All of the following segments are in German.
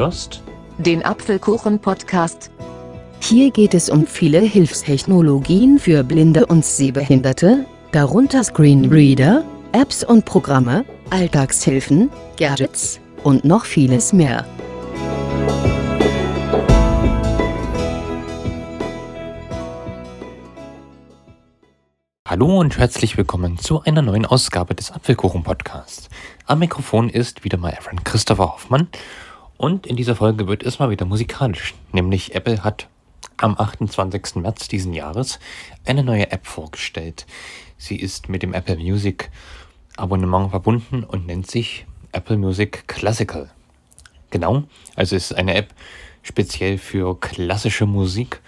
hörst den Apfelkuchen-Podcast. Hier geht es um viele Hilfstechnologien für Blinde und Sehbehinderte, darunter Screenreader, Apps und Programme, Alltagshilfen, Gadgets und noch vieles mehr. Hallo und herzlich willkommen zu einer neuen Ausgabe des Apfelkuchen Podcasts. Am Mikrofon ist wieder mal Aaron Christopher Hoffmann und in dieser Folge wird es mal wieder musikalisch, nämlich Apple hat am 28. März diesen Jahres eine neue App vorgestellt. Sie ist mit dem Apple Music Abonnement verbunden und nennt sich Apple Music Classical. Genau, also es ist eine App speziell für klassische Musik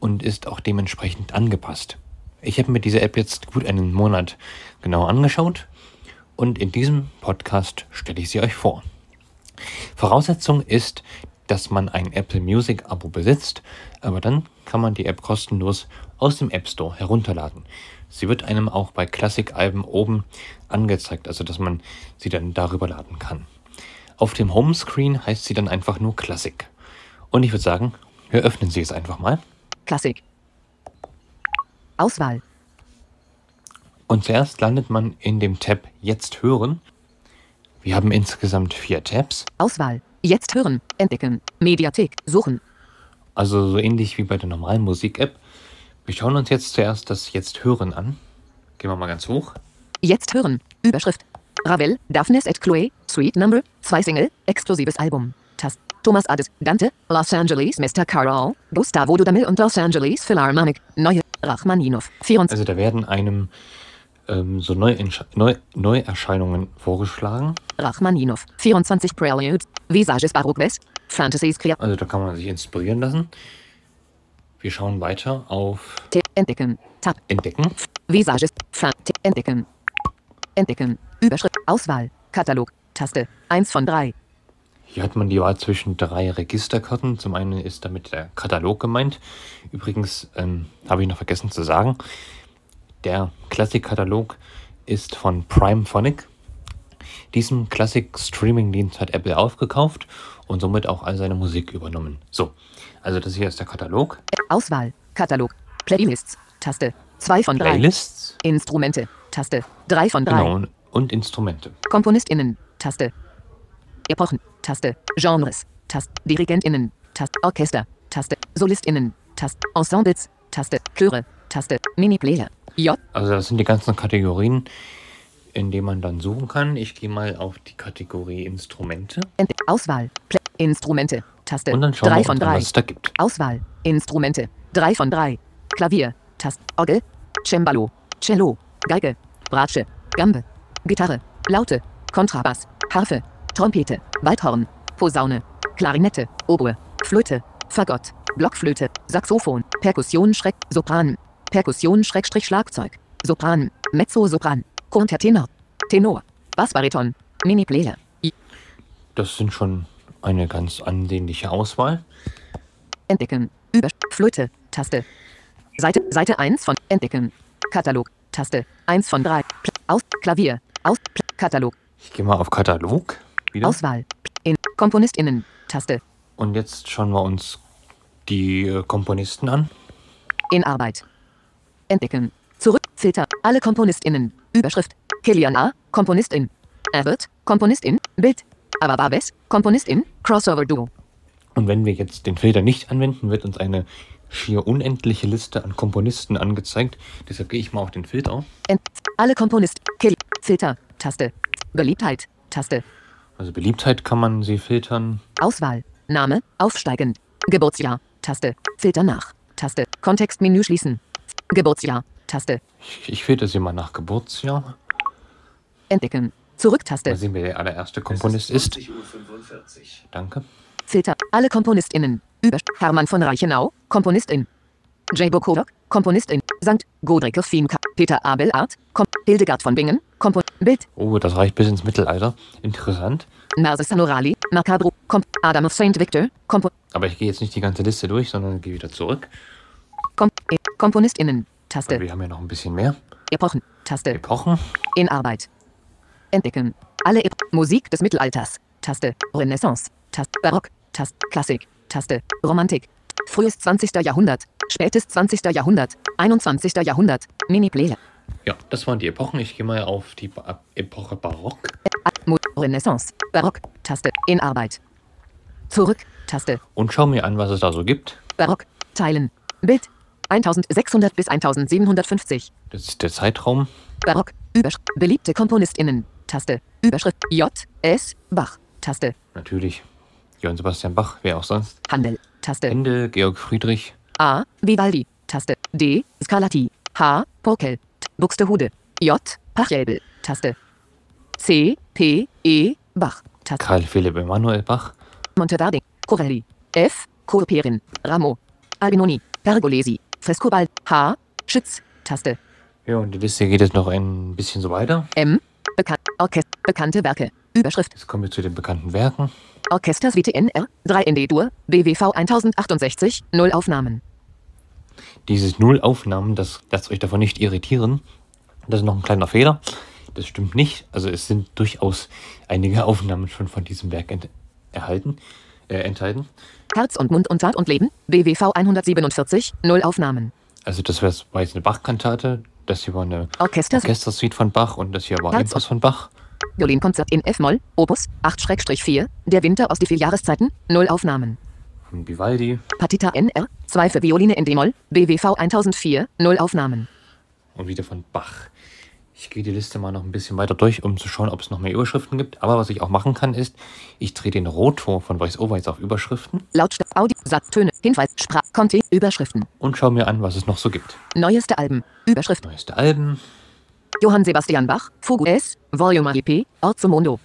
und ist auch dementsprechend angepasst. Ich habe mir diese App jetzt gut einen Monat genau angeschaut und in diesem Podcast stelle ich sie euch vor. Voraussetzung ist, dass man ein Apple Music Abo besitzt, aber dann kann man die App kostenlos aus dem App Store herunterladen. Sie wird einem auch bei Classic-Alben oben angezeigt, also dass man sie dann darüber laden kann. Auf dem Homescreen heißt sie dann einfach nur Classic. Und ich würde sagen, wir öffnen sie es einfach mal. Klassik. Auswahl. Und zuerst landet man in dem Tab Jetzt hören. Wir haben insgesamt vier Tabs, Auswahl. Jetzt hören. Entdecken. Mediathek. Suchen. also so ähnlich wie bei der normalen Musik-App. Wir schauen uns jetzt zuerst das Jetzt hören an. Gehen wir mal ganz hoch. Jetzt hören. Überschrift. Ravel, Daphnis et Chloe, Sweet Number, zwei Single, exklusives Album. Tast. Thomas Ades, Dante, Los Angeles, Mr. Carol, Gustavo Dudamel und Los Angeles Philharmonic. Neue. Rachmaninov. 24. Also da werden einem ähm, so Neu Neuerscheinungen vorgeschlagen. Rachmaninov. 24 Preludes. Visages Baroques. Fantasies Kreat. Also da kann man sich inspirieren lassen. Wir schauen weiter auf Entdecken. Tab. Entdecken. Visages. Entdecken. Entdecken. Überschrift. Auswahl. Katalog. Taste. 1 von 3. Hier hat man die Wahl zwischen drei Registerkarten. Zum einen ist damit der Katalog gemeint. Übrigens ähm, habe ich noch vergessen zu sagen, der Classic-Katalog ist von Primephonic. Diesen Classic-Streaming-Dienst hat Apple aufgekauft und somit auch all seine Musik übernommen. So, also das hier ist der Katalog. Auswahl. Katalog. Playlists. Taste. 2 von 3. Playlists. Instrumente. Taste. 3 von 3. Genau, und- und Instrumente. KomponistInnen. Taste. Epochen. Taste. Genres. Taste. DirigentInnen. Taste. Orchester. Taste. SolistInnen. Taste. Ensembles. Taste. Chöre. Taste. Miniplayer. J. Also das sind die ganzen Kategorien, in denen man dann suchen kann. Ich gehe mal auf die Kategorie Instrumente Ent Auswahl. Play Instrumente. Taste. und dann schauen 3 wir von 3. was es da gibt. Auswahl. Instrumente. 3 von 3. Klavier. Taste. Orgel. Cembalo. Cello. Geige. Bratsche. Gambe. Gitarre. Laute. Kontrabass. Harfe. Trompete. Waldhorn. Posaune. Klarinette. Oboe. Flöte. Fagott. Blockflöte. Saxophon. Perkussion Schreck. Sopran. Perkussion Schrägstrich Schlagzeug. Sopran. Mezzosopran. Kontertenor. Tenor. Bassbariton. Miniplayer. Das sind schon eine ganz ansehnliche Auswahl. Entdecken. Über Flöte. Taste. Seite, Seite 1 von Entdecken. Katalog. Taste. 1 von 3. Pl aus Klavier. Aus Pl Katalog. Ich gehe mal auf Katalog wieder. Auswahl. In KomponistInnen. Taste. Und jetzt schauen wir uns die äh, Komponisten an. In Arbeit. Entdecken. Zurück. Filter. Alle KomponistInnen. Überschrift. Kilian A. Komponistin. Avert. Komponistin. Bild. Avababes. Komponistin. Crossover Duo. Und wenn wir jetzt den Filter nicht anwenden, wird uns eine schier unendliche Liste an Komponisten angezeigt. Deshalb gehe ich mal auf den Filter. Ent alle Komponist. Kill. Filter. Taste. Beliebtheit. Taste. Also Beliebtheit kann man sie filtern. Auswahl. Name. Aufsteigend. Geburtsjahr. Taste. Filter nach. Taste. Kontextmenü schließen. Geburtsjahr. Taste. Ich, ich filter sie mal nach Geburtsjahr. Entdecken. Mal Zurück-Taste. sehen, wer der allererste Komponist ist. Danke. Filter. Alle KomponistInnen. Über Hermann von Reichenau. Komponistin. J. Bokodok. Komponistin. St. Godricke Fienka. Peter Abel Art. Kom Hildegard von Bingen. Kompon Bild. Oh, das reicht bis ins Mittelalter. Interessant. Narses Sanorali. Macabro. Kom Adam of St. Victor. Kompo Aber ich gehe jetzt nicht die ganze Liste durch, sondern gehe wieder zurück. Kom e KomponistInnen. Taste. wir haben ja noch ein bisschen mehr. Epochen. Taste. Epochen. In Arbeit. Entdecken. Alle Ep Musik des Mittelalters. Taste. Renaissance. Taste, Barock, Taste, Klassik, Taste, Romantik, frühes 20. Jahrhundert, spätes 20. Jahrhundert, 21. Jahrhundert, Mini-Player, Ja, das waren die Epochen. Ich gehe mal auf die ba Epoche Barock. Mo- Renaissance, Barock, Taste, in Arbeit. Zurück, Taste, Und schau mir an, was es da so gibt. Barock, Teilen, Bild, 1600 bis 1750. Das ist der Zeitraum. Barock, Überschrift, beliebte KomponistInnen, Taste, Überschrift, J, S, Bach, Taste, Natürlich. Johann Sebastian Bach, wer auch sonst. Handel, Taste, Ende, Georg Friedrich. A, Vivaldi, Taste, D, Scarlatti, H, Pokel, Buxtehude, J, Pachelbel, Taste, C, P, E, Bach, Taste, Karl Philipp Emanuel Bach. Monteverdi, Corelli, F, Koperin, Ramo, Albinoni, Pergolesi, Frescobal, H, Schütz, Taste, Ja, und die Liste geht jetzt noch ein bisschen so weiter. M, Bekan Orchest bekannte Werke, Überschrift, Jetzt kommen wir zu den bekannten Werken. Orchestersuite NR, 3 in D-Dur, BWV 1068, 0 Aufnahmen. Dieses Null-Aufnahmen, das lasst euch davon nicht irritieren. Das ist noch ein kleiner Fehler. Das stimmt nicht. Also es sind durchaus einige Aufnahmen schon von diesem Werk erhalten, äh, enthalten. Herz und Mund und Tat und Leben, BWV 147, 0 Aufnahmen. Also das war jetzt eine Bach-Kantate. Das hier war eine Orchester Orchestersuite von Bach und das hier war Herz- von Bach. Violinkonzert in F-Moll, Opus 8-4, Der Winter aus die vier Jahreszeiten, 0 Aufnahmen. Von Vivaldi Partita NR, 2 für Violine in D-Moll, BWV 1004, 0 Aufnahmen. und wieder von Bach. Ich gehe die Liste mal noch ein bisschen weiter durch, um zu schauen, ob es noch mehr Überschriften gibt. Aber was ich auch machen kann, ist, ich drehe den Rotor von VoiceOver jetzt auf Überschriften Lautstärke, Audio, Satz, Töne, Hinweis, Sprach, Conti, Überschriften. und schaue mir an, was es noch so gibt. Neueste Alben, Überschrift, Neueste Alben. Johann Sebastian Bach, Fugu S, Volume IP, Orzo Mondo.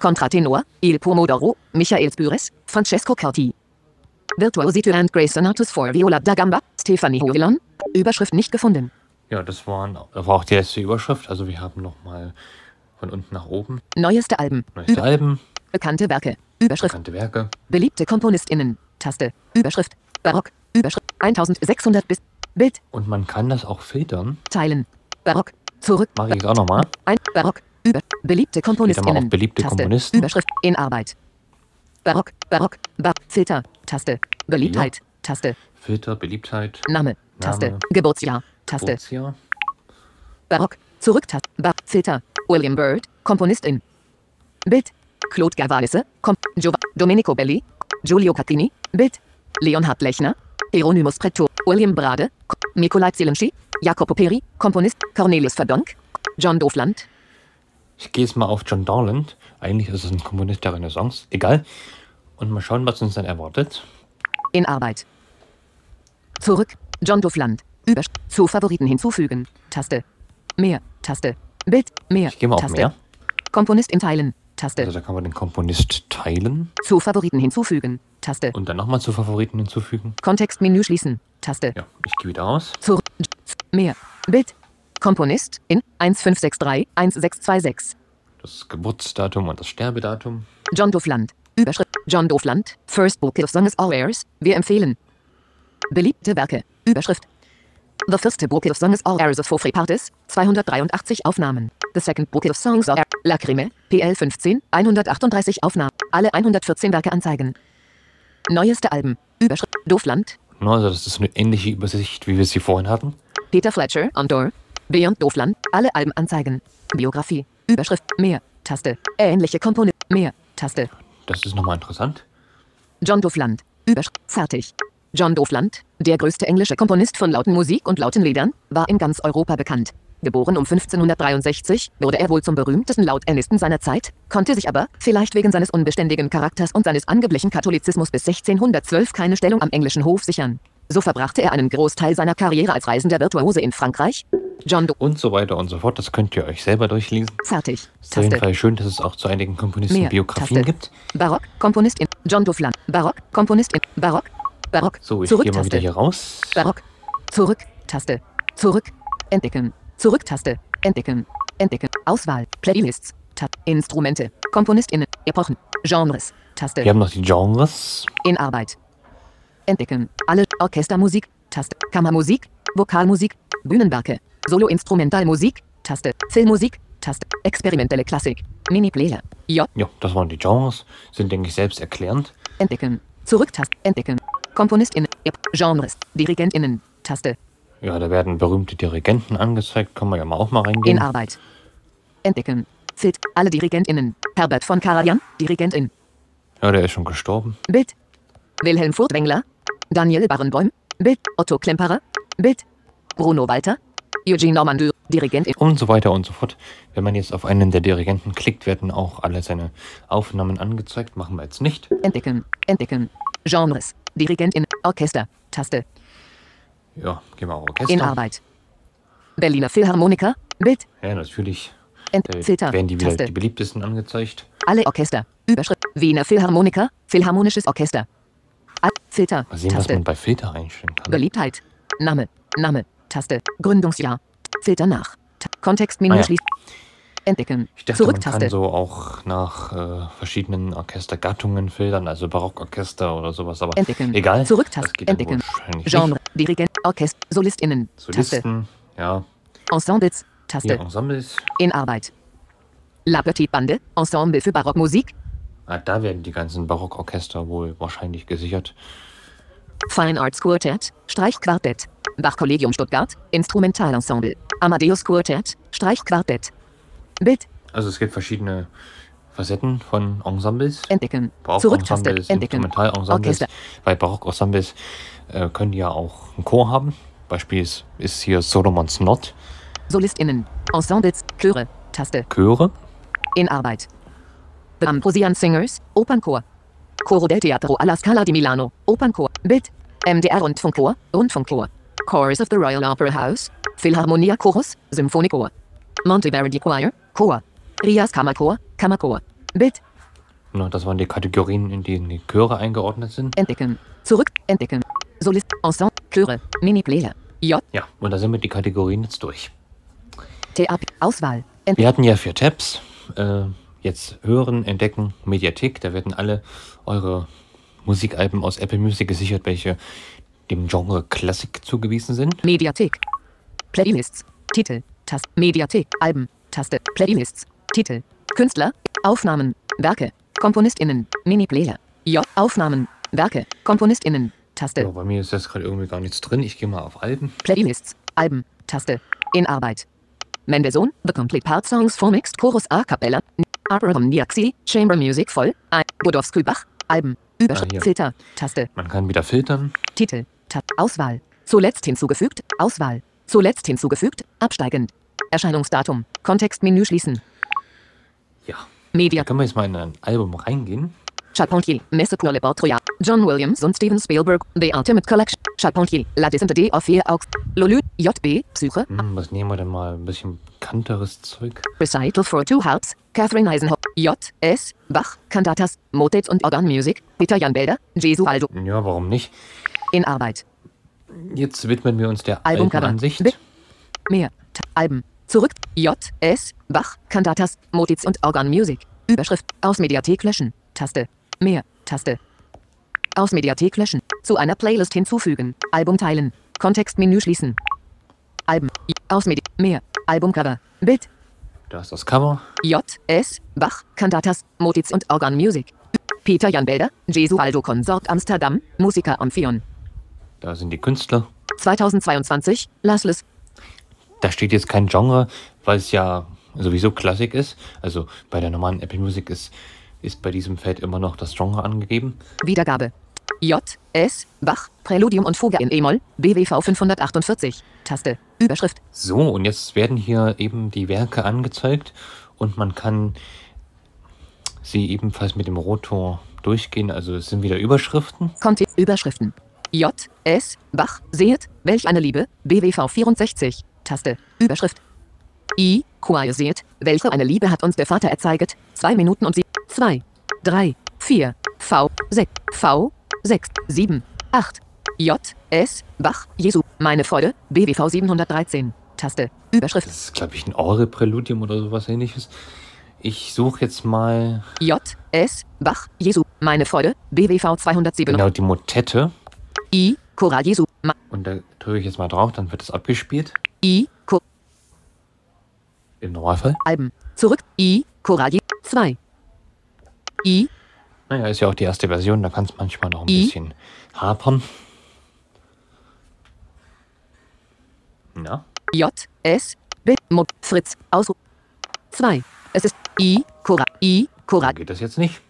Contratenor, Il Pomodoro, Michael Spüres, Francesco Carti. Virtuosity and Grace Sonatus for Viola da Gamba, Stefanie Hovelon. Überschrift nicht gefunden. Ja, das, waren, das war auch die letzte Überschrift. Also wir haben nochmal von unten nach oben. Neueste Alben, neueste Über Alben, bekannte Werke, Überschrift, bekannte Werke. beliebte KomponistInnen, Taste, Überschrift, Barock, Überschrift, 1600 bis, Bild, Und man kann das auch filtern. Teilen, Barock, zurück, Mache ich jetzt auch nochmal. ein, Barock, über, beliebte KomponistInnen, auf beliebte Taste, Komponisten. Überschrift, in Arbeit. Barock, Barock, Bar, Filter, Taste, Beliebtheit, Taste, Filter, Beliebtheit, Name, Taste, Name. Geburtsjahr, Taste, Geburtsjahr. Barock, Zurücktaste, Bar, Filter, William Byrd, Komponistin. Bild, Claude Gavalisse, Kom Domenico Belli, Giulio Catini, Bild, Leonhard Lechner, Hieronymus Preto, William Brade, Ko- Nikolai Zelensky, Jacopo Peri, Komponist, Cornelius Verdonk, John Dofland, Ich gehe jetzt mal auf John Darland. Eigentlich ist es ein Komponist der Renaissance. Egal. Und mal schauen, was uns dann erwartet. in Arbeit. Zurück, John Dofland, über zu Favoriten hinzufügen, Taste, mehr, Taste, Bild, mehr, Ich gehe mal auf Taste, mehr. Komponist in Teilen, Taste, Also da kann man den Komponist teilen zu Favoriten hinzufügen, Taste, und dann nochmal zu Favoriten hinzufügen. Kontextmenü schließen, Taste, Ja, ich gehe wieder raus. Zurück. Mehr. Bild. Komponist in 1563 1626. Das Geburtsdatum und das Sterbedatum. John Dofland. Überschrift. John Dofland. First Book of Songs All Airs. Wir empfehlen. Beliebte Werke. Überschrift. The First Book of Songs All Airs of For Free Parties. 283 Aufnahmen. The Second Book of Songs Airs. Lacrime. PL 15. 138 Aufnahmen. Alle 114 Werke anzeigen. Neueste Alben. Überschrift. Dofland. Na, Also das ist eine ähnliche Übersicht, wie wir sie vorhin hatten. Peter Fletcher, Andor. Beyond Dofland, alle Alben anzeigen. Biografie, Überschrift, mehr, Taste. Ähnliche Komponenten, mehr, Taste. Das ist nochmal interessant. John Dofland, Überschrift, fertig. John Dofland, der größte englische Komponist von lauten Musik und lauten Liedern, war in ganz Europa bekannt. Geboren um 1563, wurde er wohl zum berühmtesten Lauternisten seiner Zeit, konnte sich aber, vielleicht wegen seines unbeständigen Charakters und seines angeblichen Katholizismus bis 1612 keine Stellung am englischen Hof sichern. So verbrachte er einen Großteil seiner Karriere als reisender Virtuose in Frankreich. John Do Und so weiter und so fort. Das könnt ihr euch selber durchlesen. fertig. Ist auf jeden. Fall schön, dass es auch zu einigen Komponisten Mehr. Biografien Taste. gibt. Barock, Komponist in John Duflan. Barock, Komponist in Barock. Barock. So, ich Zurück gehe mal wieder Taste. hier raus. Barock. Zurück. Taste. Zurück. Entdecken. Zurück Taste. Entdecken. Entdecken. Auswahl. Playlists. Ta Instrumente. KomponistInnen. Epochen. Genres. Taste. Wir haben noch die Genres. In Arbeit. Entdecken. Alle Orchestermusik. Taste. Kammermusik. Vokalmusik. Bühnenwerke. Solo-Instrumentalmusik. Taste. Filmmusik. Taste. Experimentelle Klassik. Mini-Player. J. Ja, das waren die Genres. Sind, denke ich, selbst erklärend. Entdecken. Zurücktaste. Entdecken. KomponistInnen. Genres. DirigentInnen. Taste. Ja, da werden berühmte Dirigenten angezeigt. Kann man ja mal auch mal In reingehen. Arbeit. Entdecken. Zilt. Alle DirigentInnen. Herbert von Karajan. Dirigentin. Ja, der ist schon gestorben. Bild. Wilhelm Furtwängler. Daniel Barenboim. Bild. Otto Klemperer. Bild. Bruno Walter. Eugene Normandeur. Dirigentin. Und so weiter und so fort. Wenn man jetzt auf einen der Dirigenten klickt, werden auch alle seine Aufnahmen angezeigt. Machen wir jetzt nicht. Entdecken. Entdecken. Genres. Dirigentin. Orchester. Taste. Ja, gehen wir auf Orchester. In Arbeit. Berliner Philharmoniker. Bild. Ja, natürlich. Ent Da Filter. werden die wieder Taste. die beliebtesten angezeigt. Alle Orchester. Überschrift. Wiener Philharmoniker. Philharmonisches Orchester. Al Filter. Mal sehen, was Taste. man bei Filter einstellen kann. Beliebtheit. Name. Name. Taste. Gründungsjahr. Filter nach. Ta Kontextmenü Ah ja. schließt. Entdecken. Ich dachte, man Zurücktaste. kann so auch nach äh, verschiedenen Orchestergattungen filtern, also Barockorchester oder sowas, aber Entdecken. egal. Zurücktaste. Entdecken. Genre. Dirigent. Orchester. SolistInnen. Nicht. Taste. Solisten, ja, Ensembles. Taste. hier Ensembles. In Arbeit. La Petite Bande. Ensemble für Barockmusik. Ah, da werden die ganzen Barockorchester wohl wahrscheinlich gesichert. Fine Arts Quartet, Streichquartett, Bachkollegium Stuttgart, Instrumentalensemble, Amadeus Quartett, Streichquartett. Bild, Also es gibt verschiedene Facetten von Ensembles. entdecken, Zurücktaste, entdecken, Instrumentalensembles. Bei Barockensembles äh, können ja auch einen Chor haben. Beispiel ist, ist hier Solomons Not, SolistInnen, Ensembles, Chöre, Taste, Chöre. in Arbeit. Ambrosian Singers, Opernchor. Coro del Teatro alla Scala di Milano, Opernchor. Bild, MDR Rundfunkchor, Rundfunkchor. Chorus of the Royal Opera House, Philharmonia Chorus, Symphonichor. Monteverdi Choir, Chor. Rias Kammerchor, Kammerchor. Bild, Ja, das waren die Kategorien, in denen die Chöre eingeordnet sind. Entdecken. Zurück. Entdecken. Solist. Ensemble. Chöre. Mini-Player. J. Ja, und da sind wir die Kategorien jetzt durch. TAP. Auswahl. Ent Wir hatten ja vier Tabs. Äh, jetzt hören, entdecken, Mediathek. Da werden alle eure Musikalben aus Apple Music gesichert, welche dem Genre Klassik zugewiesen sind. Mediathek. Playlists. Titel. Taste. Mediathek. Alben. Taste. Playlists. Titel. Künstler. Aufnahmen. Werke. KomponistInnen. Mini-Player. J. Aufnahmen. Werke. KomponistInnen. Taste. Ja, bei mir ist jetzt gerade irgendwie gar nichts drin. Ich gehe mal auf Alben. Playlists. Alben. Taste. In Arbeit. Mendelssohn. The Complete Part Songs for Mixed Chorus A Cappella. Abraham Niaxi. Chamber Music voll. Godowski Bach. Alben. Überschrift. Ah. Filter. Taste. Man kann wieder filtern. Titel. Tab. Auswahl. Zuletzt hinzugefügt. Auswahl. Zuletzt hinzugefügt. Absteigend. Erscheinungsdatum. Kontextmenü schließen. Ja. Media. Da können wir jetzt mal in ein Album reingehen. Charpentier. Messe pour le portrait. John Williams und Steven Spielberg. The Ultimate Collection. Charpentier. La descente de auf vier Aux. Lolu. JB. Psyche. Hm, was nehmen wir denn mal? Ein bisschen bekannteres Zeug. Recital for Two Harps. Catherine Eisenhower. J. S. Bach. Cantatas. Motets und Organmusik. Peter Jan Belder. Gesualdo. Ja, warum nicht? In Arbeit. Jetzt widmen wir uns der Albumcover. Albenansicht. Bi- Mehr. Alben. Zurück. J. S. Bach. Cantatas. Motets und Organmusik. Überschrift. Aus Mediathek löschen. Taste. Mehr. Taste. Aus Mediathek löschen. Zu einer Playlist hinzufügen. Album teilen. Kontextmenü schließen. Alben. Aus Medi Mehr. Albumcover. Bild. Da ist das Cover. J. S. Bach. Cantatas. Motets und Organmusik. Peter Jan Belder. Gesualdo Consort Amsterdam. Musiker Amphion. Da sind die Künstler. 2022. Lasles. Da steht jetzt kein Genre, weil es ja sowieso Klassik ist. Also bei der normalen Apple Music ist, ist bei diesem Feld immer noch das Genre angegeben. Wiedergabe. J. S. Bach. Präludium und Fuge in E-Moll. BWV 548. Taste. Überschrift. So, und jetzt werden hier eben die Werke angezeigt und man kann sie ebenfalls mit dem Rotor durchgehen. Also es sind wieder Überschriften. Konti. Überschriften. J. S. Bach. Sehet. Welch eine Liebe. BWV 64. Taste. Überschrift. I. Seht. Welche eine Liebe hat uns der Vater erzeiget. 2 Minuten und sie. 2. 3. 4. V. 6. V. 6. 7. 8. J. S. Bach. Jesu. Meine Freude. BWV 713. Taste. Überschrift. Das ist, glaube ich, ein Orre-Präludium oder sowas ähnliches. Ich suche jetzt mal J. S. Bach. Jesu. Meine Freude. BWV 207. genau die Motette. I. Choral Jesu. Und da drücke ich jetzt mal drauf, dann wird es abgespielt. I. Cho Im Normalfall. Alben. Zurück. I. Coralie. 2. I. Naja, ist ja auch die erste Version, da kann es manchmal noch ein I. bisschen hapern. Ja, J. S. B. Mo. Fritz. Ausruf. 2. Es ist I. Cora. I. Cora. geht das jetzt nicht.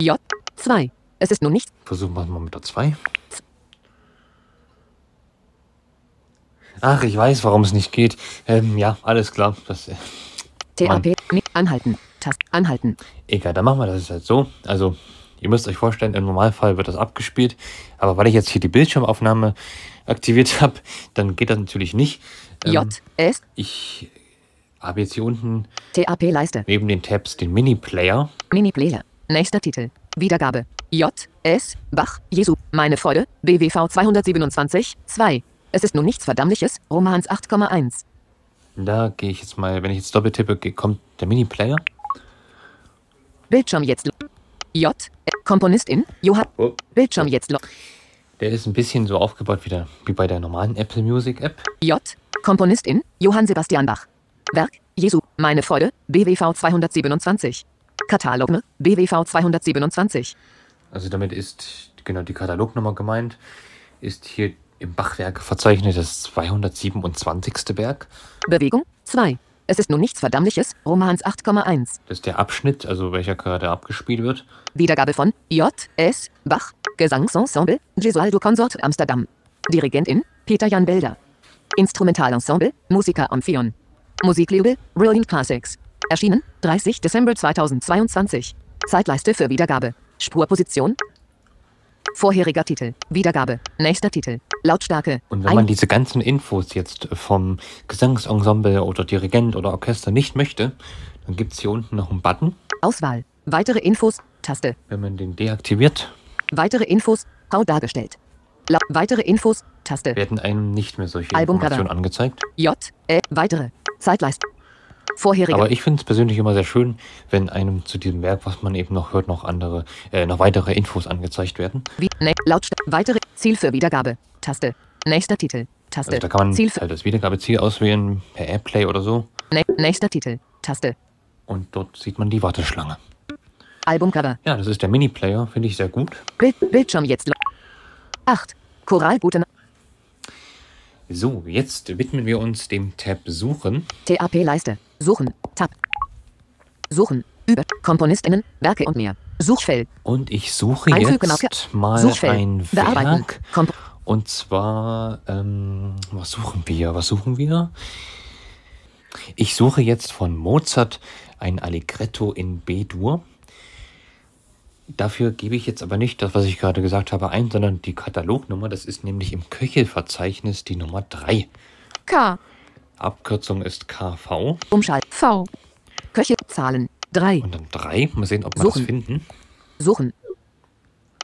J. 2. Es ist nun nicht. Versuchen wir es mal mit der 2. Ach, ich weiß, warum es nicht geht. Ähm, ja, alles klar. Das, äh, TAP. Anhalten. Tast. Anhalten. egal, dann machen wir das jetzt so. Also, ihr müsst euch vorstellen, im Normalfall wird das abgespielt. Aber weil ich jetzt hier die Bildschirmaufnahme aktiviert habe, dann geht das natürlich nicht. Ähm, J. S. Ich habe jetzt hier unten TAP. Leiste. neben den Tabs den Mini-Player. Mini-Player. Nächster Titel. Wiedergabe. J. S. Bach. Jesu. Meine Freude. BWV 227. 2. Es ist nun nichts Verdammliches. Romans 8,1. Da gehe ich jetzt mal, wenn ich jetzt doppelt tippe, kommt der Mini-Player. Bildschirm jetzt. J. Äh, Komponistin. Johann. Oh. Bildschirm jetzt. Der ist ein bisschen so aufgebaut wie, der, wie bei der normalen Apple Music App. J. Komponistin. Johann Sebastian Bach. Werk. Jesu. Meine Freude. BWV 227. Katalog. ne? BWV 227. Also damit ist genau die Katalognummer gemeint. Ist hier im Bachwerk verzeichnet das 227. Werk. Bewegung. 2. Es ist nun nichts Verdammliches. Romans 8,1. Das ist der Abschnitt, also welcher gerade abgespielt wird. Wiedergabe von J. S. Bach, Gesangsensemble, Gesualdo Consort Amsterdam. Dirigentin, Peter Jan Belder. Instrumentalensemble, Musiker Amphion. Musiklabel, Brilliant Classics. Erschienen, 30. Dezember 2022. Zeitleiste für Wiedergabe. Spurposition. Vorheriger Titel. Wiedergabe. Nächster Titel. Lautstärke. Und wenn man diese ganzen Infos jetzt vom Gesangsensemble oder Dirigent oder Orchester nicht möchte, dann gibt es hier unten noch einen Button. Auswahl. Weitere Infos. Taste. Wenn man den deaktiviert, Weitere Infos. Grau dargestellt. La weitere Infos. Taste. werden einem nicht mehr solche Albumcover. Informationen angezeigt. J. Äh, weitere. Zeitleiste. Vorherige. Aber ich finde es persönlich immer sehr schön, wenn einem zu diesem Werk, was man eben noch hört, noch andere, äh, noch weitere Infos angezeigt werden. Wie, ne, Lautstärke. Weitere. Ziel für Wiedergabe. Taste. Nächster Titel. Taste. Also da kann man Ziel für, halt das Wiedergabeziel auswählen per Airplay oder so. ne, nächster Titel. Taste. Und dort sieht man die Warteschlange. Albumcover. Ja, das ist der Mini-Player, finde ich sehr gut. Bild, Bildschirm jetzt. 8. Choral gute Na So, jetzt widmen wir uns dem Tab Suchen. TAP Leiste. Suchen. Tab. Suchen. Über. Komponistinnen. Werke und mehr. Suchfeld. Und ich suche jetzt mal Suchfeld. ein. Werk. Und zwar, ähm, was suchen wir? Was suchen wir? Ich suche jetzt von Mozart ein Allegretto in B-Dur. Dafür gebe ich jetzt aber nicht das, was ich gerade gesagt habe, ein, sondern die Katalognummer. Das ist nämlich im Köchelverzeichnis die Nummer 3. K. Abkürzung ist KV. Umschalt. V. Köche. Zahlen. 3. Und dann 3. Mal sehen, ob wir das finden. Suchen.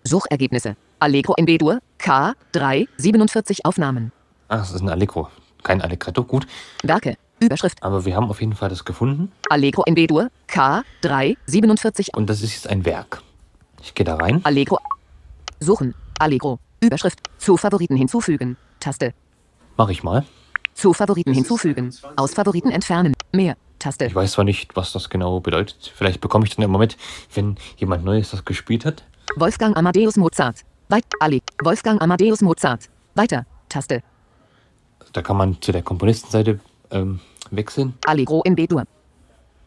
Suchergebnisse. Allegro in B-Dur. K. 3. 47 Aufnahmen. Ah, das ist ein Allegro. Kein Allegretto, gut. Werke. Überschrift. Aber wir haben auf jeden Fall das gefunden. Allegro in B-Dur. K. 3. 47 Und das ist jetzt ein Werk. Ich gehe da rein. Allegro. Suchen. Allegro. Überschrift. Zu Favoriten hinzufügen. Taste. Mache ich mal. Zu Favoriten hinzufügen. Aus Favoriten entfernen. Mehr. Taste. Ich weiß zwar nicht, was das genau bedeutet. Vielleicht bekomme ich dann immer mit, wenn jemand Neues das gespielt hat. Wolfgang Amadeus Mozart. Weit. Alleg. Wolfgang Amadeus Mozart. Weiter. Taste. Da kann man zu der Komponistenseite ähm, wechseln. Allegro in B-Dur.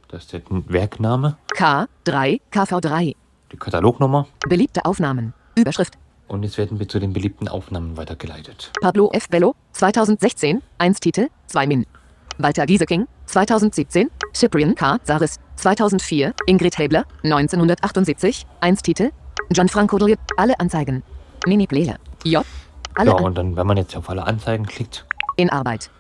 Da ist der Werkname, K. 3. KV3. die Katalognummer. Beliebte Aufnahmen. Überschrift. Und jetzt werden wir zu den beliebten Aufnahmen weitergeleitet. Pablo F. Bello. 2016. 1 Titel. 2 Min. Walter Gieseking. 2017. Cyprian K. Saris. 2004. Ingrid Hebler. 1978. 1 Titel. Gianfranco Dulli. Alle Anzeigen. Mini-Player. J. Alle Ja, und dann, wenn man jetzt auf alle Anzeigen klickt, in Arbeit.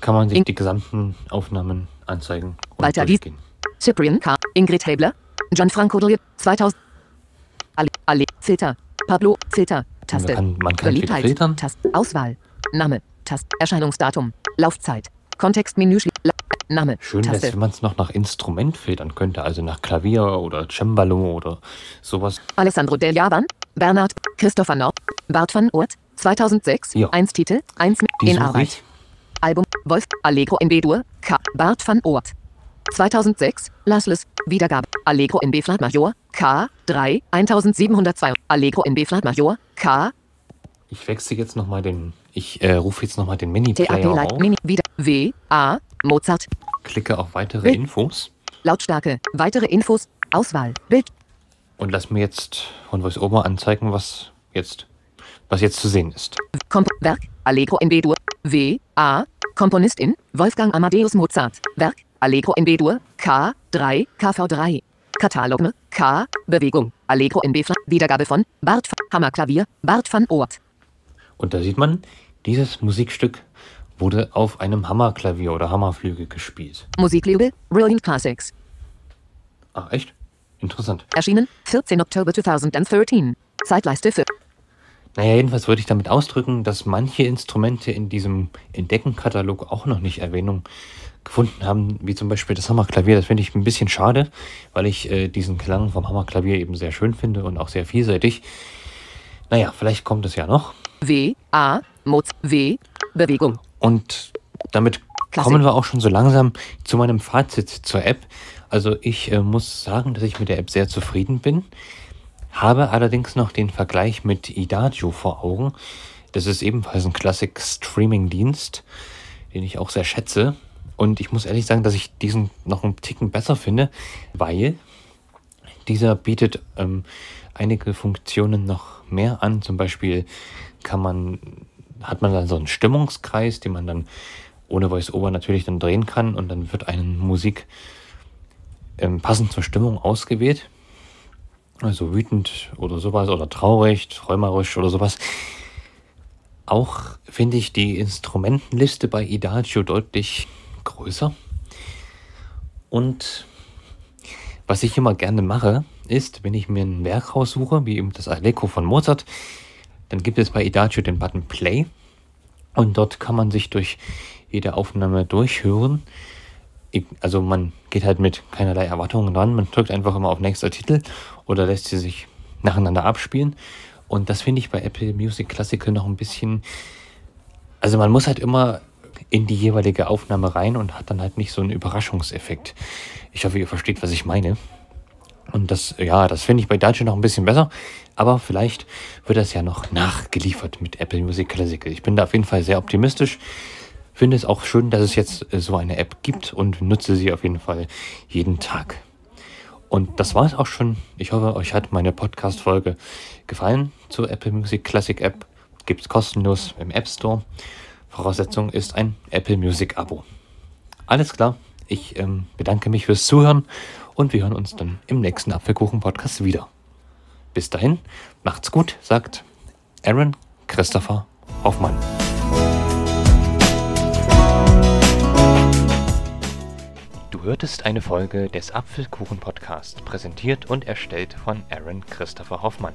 kann man sich In- die gesamten Aufnahmen anzeigen und Walter Gies- durchgehen. Cyprian K. Ingrid Hebler. Gianfranco Dulli. 2000. Alle. Alle. Filter. Pablo. Filter. Taste. kann- man kann Beliebtheit. viel filtern. Taste. Auswahl. Name. Taste. Erscheinungsdatum. Laufzeit. Kontextmenü. Name. Schön wäre Taste. wenn man es noch nach Instrument filtern könnte, also nach Klavier oder Cembalo oder sowas. Alessandro Del Javan, Bernhard, Christopher Nord, Bart van Oort, 2006, Ja. 1 Titel, 1 Die in Arbeit. ich. Album Wolf Allegro in B-Dur K. Bart van Oort 2006 Lasles Wiedergabe Allegro in B-Flat Major K. 3 1702 Allegro in B-Flat Major. K. Ich wechsle jetzt nochmal den. Ich äh, rufe jetzt nochmal den Mini-Player auf. Mini wieder. W A Mozart. Klicke auf weitere Bild. Infos. Lautstärke. Weitere Infos. Auswahl. Bild. Und lass mir jetzt von VoiceOver anzeigen, was jetzt, was jetzt zu sehen ist. Komp Werk. Allegro in B-Dur W A. Komponistin. Wolfgang Amadeus Mozart. Werk. Allegro in B-Dur K 3 KV3 Katalog K Bewegung Allegro in B-Flat Wiedergabe von Bart van- Hammerklavier Bart van Oort Und da sieht man, dieses Musikstück wurde auf einem Hammerklavier oder Hammerflügel gespielt. Musiklabel Brilliant Classics Ah, echt? Interessant. erschienen 14 Oktober 2013 Zeitleiste für Naja, jedenfalls würde ich damit ausdrücken, dass manche Instrumente in diesem Entdeckenkatalog auch noch nicht Erwähnung gefunden haben, wie zum Beispiel das Hammerklavier. Das finde ich ein bisschen schade, weil ich äh, diesen Klang vom Hammerklavier eben sehr schön finde und auch sehr vielseitig. Naja, vielleicht kommt es ja noch. W A Moz W Bewegung Und damit Klassik. kommen wir auch schon so langsam zu meinem Fazit zur App. Also ich äh, muss sagen, dass ich mit der App sehr zufrieden bin, habe allerdings noch den Vergleich mit Idagio vor Augen. Das ist ebenfalls ein Classic-Streaming-Dienst, den ich auch sehr schätze. Und ich muss ehrlich sagen, dass ich diesen noch einen Ticken besser finde, weil dieser bietet ähm, einige Funktionen noch mehr an. Zum Beispiel kann man, hat man dann so einen Stimmungskreis, den man dann ohne Voice-Over natürlich dann drehen kann und dann wird eine Musik ähm, passend zur Stimmung ausgewählt. Also wütend oder sowas oder traurig, träumerisch oder sowas. Auch finde ich die Instrumentenliste bei Idagio deutlich größer. Und was ich immer gerne mache, ist, wenn ich mir ein Werk raussuche, wie eben das Allegro von Mozart, dann gibt es bei Idagio den Button Play und dort kann man sich durch jede Aufnahme durchhören. Also man geht halt mit keinerlei Erwartungen ran, man drückt einfach immer auf nächster Titel oder lässt sie sich nacheinander abspielen. Und das finde ich bei Apple Music Classical noch ein bisschen. Also man muss halt immer in die jeweilige Aufnahme rein und hat dann halt nicht so einen Überraschungseffekt. Ich hoffe, ihr versteht, was ich meine. Und das, ja, das finde ich bei Dacia noch ein bisschen besser. Aber vielleicht wird das ja noch nachgeliefert mit Apple Music Classical. Ich bin da auf jeden Fall sehr optimistisch. Finde es auch schön, dass es jetzt äh, so eine App gibt und nutze sie auf jeden Fall jeden Tag. Und das war es auch schon. Ich hoffe, euch hat meine Podcast-Folge gefallen zur Apple Music Classic App. Gibt es kostenlos im App Store. Voraussetzung ist ein Apple Music Abo. Alles klar. Ich ähm, bedanke mich fürs Zuhören und wir hören uns dann im nächsten Apfelkuchen-Podcast wieder. Bis dahin, macht's gut, sagt Aaron Christopher Hoffmann. Du hörtest eine Folge des Apfelkuchen-Podcast, präsentiert und erstellt von Aaron Christopher Hoffmann.